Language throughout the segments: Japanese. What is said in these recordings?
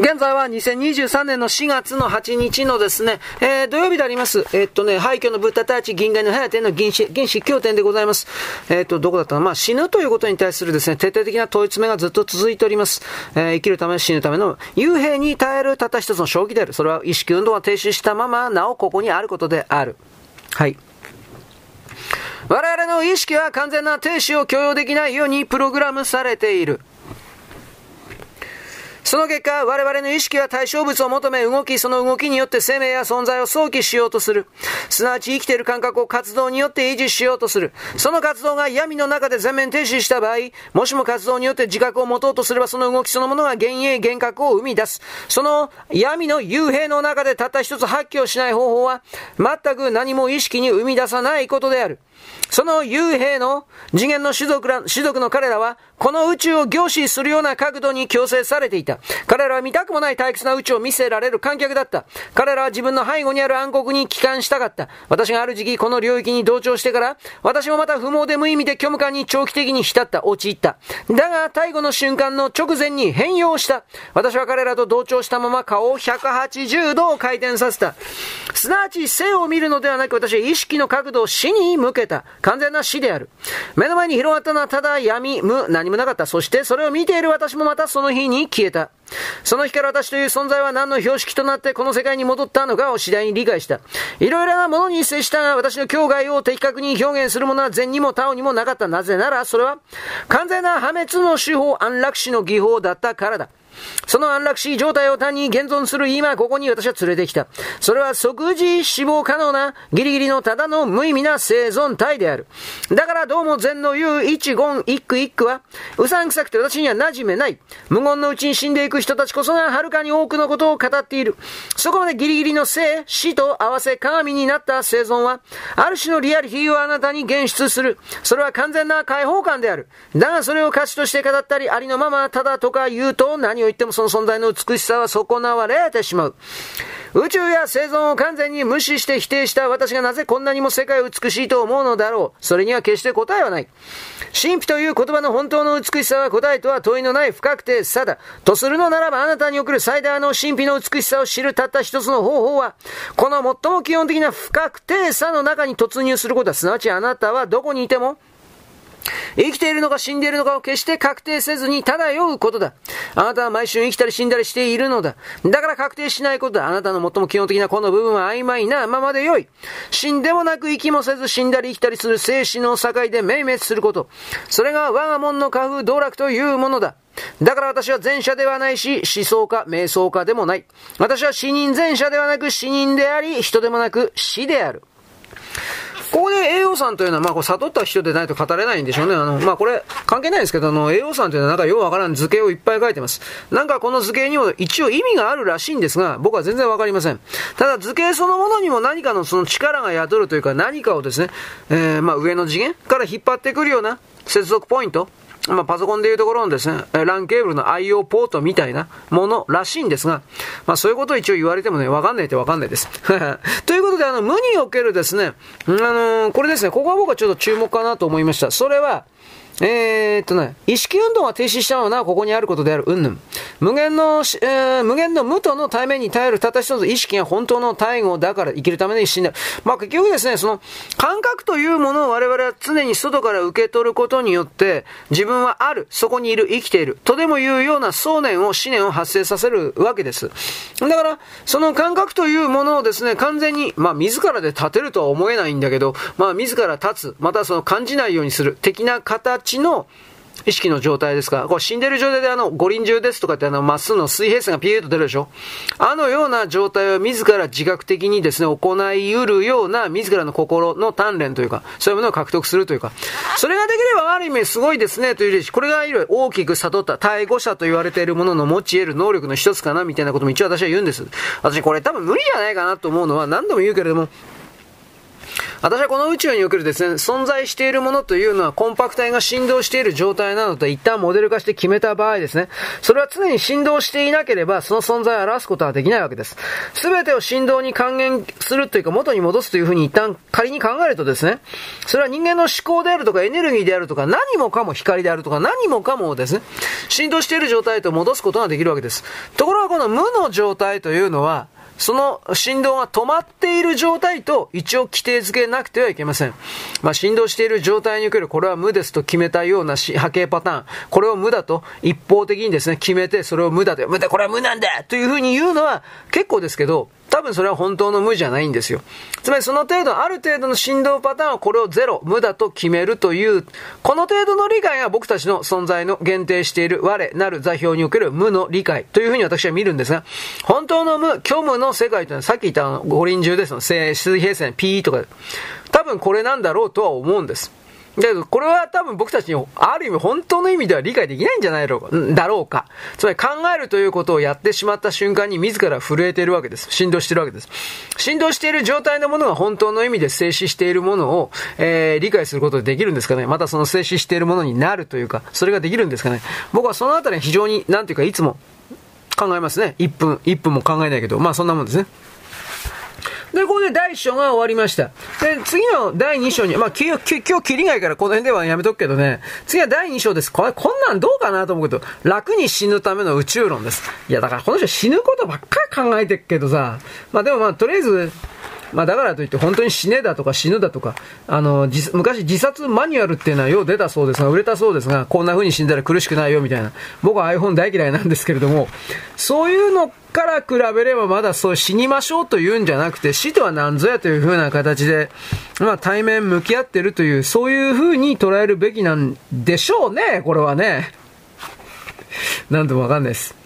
現在は2023年の4月の8日のですね、えー、土曜日であります。えー、っとね、廃墟のブッダたち銀河の早手の原始、原始経典でございます。えー、っと、どこだったのまあ、死ぬということに対するですね、徹底的な問い詰めがずっと続いております。え生きるため、死ぬための、幽閉に耐えるたった一つの正気である。それは意識運動が停止したまま、なおここにあることである。はい。我々の意識は完全な停止を許容できないようにプログラムされている。その結果、我々の意識は対象物を求め動き、その動きによって生命や存在を想起しようとする。すなわち生きている感覚を活動によって維持しようとする。その活動が闇の中で全面停止した場合、もしも活動によって自覚を持とうとすれば、その動きそのものが幻影、幻覚を生み出す。その闇の幽閉の中でたった一つ発揮をしない方法は、全く何も意識に生み出さないことである。その幽閉の次元の種族ら種族の彼らは、この宇宙を凝視するような角度に強制されていた。彼らは見たくもない退屈な宇宙を見せられる観客だった。彼らは自分の背後にある暗黒に帰還したかった。私がある時期この領域に同調してから、私もまた不毛で無意味で虚無感に長期的に浸った、陥った。だが、最後の瞬間の直前に変容した。私は彼らと同調したまま顔を180度回転させた。すなわち生を見るのではなく私は意識の角度を死に向けた。た完全な死である。目の前に広がったのはただ闇、無、何もなかった。そしてそれを見ている私もまたその日に消えた。その日から私という存在は何の標識となってこの世界に戻ったのかを次第に理解した。いろいろなものに接したが私の境外を的確に表現するものは善にも他にもなかった。なぜならそれは完全な破滅の手法、安楽死の技法だったからだ。その安楽死状態を単に現存する今ここに私は連れてきた。それは即時死亡可能なギリギリのただの無意味な生存体である。だからどうも禅の言う一言一句一句は、うさんくさくて私には馴染めない。無言のうちに死んでいく人たちこそがはるかに多くのことを語っている。そこまでギリギリの生、死と合わせ鏡になった生存は、ある種のリアリティをあなたに現出する。それは完全な解放感である。だがそれを価値として語ったり、ありのままただとか言うと何を言ってもその存在の美しさは損なわれてしまう。宇宙や生存を完全に無視して否定した私がなぜこんなにも世界を美しいと思うのだろう。それには決して答えはない。神秘という言葉の本当の美しさは答えとは問いのない不確定さだ。とするのならばあなたに送る最大の神秘の美しさを知るたった一つの方法は、この最も基本的な不確定さの中に突入することだ。すなわちあなたはどこにいても、生きているのか死んでいるのかを決して確定せずに漂うことだ。あなたは毎週生きたり死んだりしているのだ。だから確定しないことだ。あなたの最も基本的なこの部分は曖昧なままでよい。死んでもなく生きもせず死んだり生きたりする生死の境で明滅すること。それが我が門の家風道楽というものだ。だから私は前者ではないし、思想家、瞑想家でもない。私は死人前者ではなく死人であり、人でもなく死である。ここで栄養さんというのは、まあ、こう悟った人でないと語れないんでしょうね。あの、まあ、これ、関係ないですけど、あの、栄養さんというのはなんかようわからん図形をいっぱい書いてます。なんかこの図形にも一応意味があるらしいんですが、僕は全然わかりません。ただ図形そのものにも何かのその力が宿るというか、何かをですね、えー、まあ、上の次元から引っ張ってくるような接続ポイント、まあ、パソコンでいうところのですね、LAN ケーブルの IO ポートみたいなものらしいんですが、まあ、そういうことを一応言われてもね、わかんないってわかんないです。ということで、あの、無におけるですね、あのー、これですね、ここは僕はちょっと注目かなと思いました。それは、えー、っとね、意識運動が停止したのはここにあることである、うんぬん。無限の、えー、無限の無との対面に耐えるたった一つ意識が本当の対語だから生きるために死んだ。まあ結局ですね、その感覚というものを我々は常に外から受け取ることによって、自分はある、そこにいる、生きている、とでも言うような想念を、思念を発生させるわけです。だから、その感覚というものをですね、完全に、まあ自らで立てるとは思えないんだけど、まあ自ら立つ、またその感じないようにする、的な形ちの意識の状態ですか？これ死んでる状態であの、五輪中ですとかってあの、まっすぐの水平線がピューと出るでしょ？あのような状態を自ら自覚的にですね、行い得るような自らの心の鍛錬というか、そういうものを獲得するというか、それができればある意味すごいですねというし、これがいる大きく悟った対語者と言われているものの持ち得る能力の一つかなみたいなことも一応私は言うんです。私これ多分無理じゃないかなと思うのは何度も言うけれども、私はこの宇宙におけるですね、存在しているものというのはコンパク体が振動している状態なのと一旦モデル化して決めた場合ですね、それは常に振動していなければその存在を表すことはできないわけです。すべてを振動に還元するというか元に戻すというふうに一旦仮に考えるとですね、それは人間の思考であるとかエネルギーであるとか何もかも光であるとか何もかもですね、振動している状態と戻すことができるわけです。ところがこの無の状態というのは、その振動が止まっている状態と一応規定づけなくてはいけません。まあ、振動している状態におけるこれは無ですと決めたような波形パターン、これを無だと一方的にですね、決めてそれを無だと、無だ、これは無なんだというふうに言うのは結構ですけど、多分それは本当の無じゃないんですよ。つまりその程度、ある程度の振動パターンをこれをゼロ、無だと決めるという、この程度の理解が僕たちの存在の限定している我なる座標における無の理解というふうに私は見るんですが、本当の無、虚無の世界というのはさっき言った五輪中ですの、水平線 P とか、多分これなんだろうとは思うんです。だけど、これは多分僕たちに、ある意味本当の意味では理解できないんじゃないだろうか。つまり考えるということをやってしまった瞬間に自ら震えているわけです。振動しているわけです。振動している状態のものが本当の意味で静止しているものを、えー、理解することでできるんですかね。またその静止しているものになるというか、それができるんですかね。僕はそのあたり非常に、なんていうか、いつも考えますね。1分、1分も考えないけど、まあそんなもんですね。で、ここで第1章が終わりました。で、次の第2章に、まあ、今日、今日、切りがいいからこの辺ではやめとくけどね、次は第2章です。これ、こんなんどうかなと思うけど、楽に死ぬための宇宙論です。いや、だからこの人死ぬことばっかり考えてるけどさ、まあでもまあ、とりあえず、まあだからといって本当に死ねだとか死ぬだとか、あの、昔自殺マニュアルっていうのはよう出たそうですが、売れたそうですが、こんな風に死んだら苦しくないよみたいな。僕は iPhone 大嫌いなんですけれども、そういうのから比べればまだそう死にましょうというんじゃなくて、死とは何ぞやという風な形で、まあ対面向き合ってるという、そういう風に捉えるべきなんでしょうね、これはね。なんともわかんないです。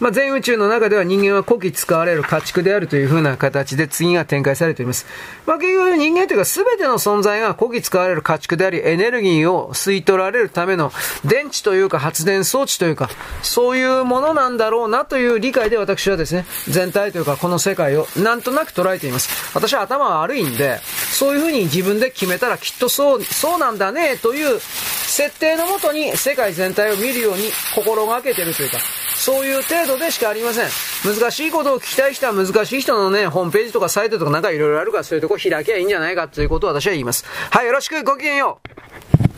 まあ、全宇宙の中では人間は古希使われる家畜であるという風な形で次が展開されています。まあ、結局人間というか全ての存在が古希使われる家畜であり、エネルギーを吸い取られるための電池というか発電装置というか、そういうものなんだろうなという理解で私はですね、全体というかこの世界をなんとなく捉えています。私は頭が悪いんで、そういう風に自分で決めたらきっとそう、そうなんだねという設定のもとに世界全体を見るように心がけてるというか、そういう程度でしかありません。難しいことを聞きたい人は難しい人のね、ホームページとかサイトとかなんかいろいろあるからそういうとこ開きゃいいんじゃないかということを私は言います。はい、よろしく、ごきげんよう。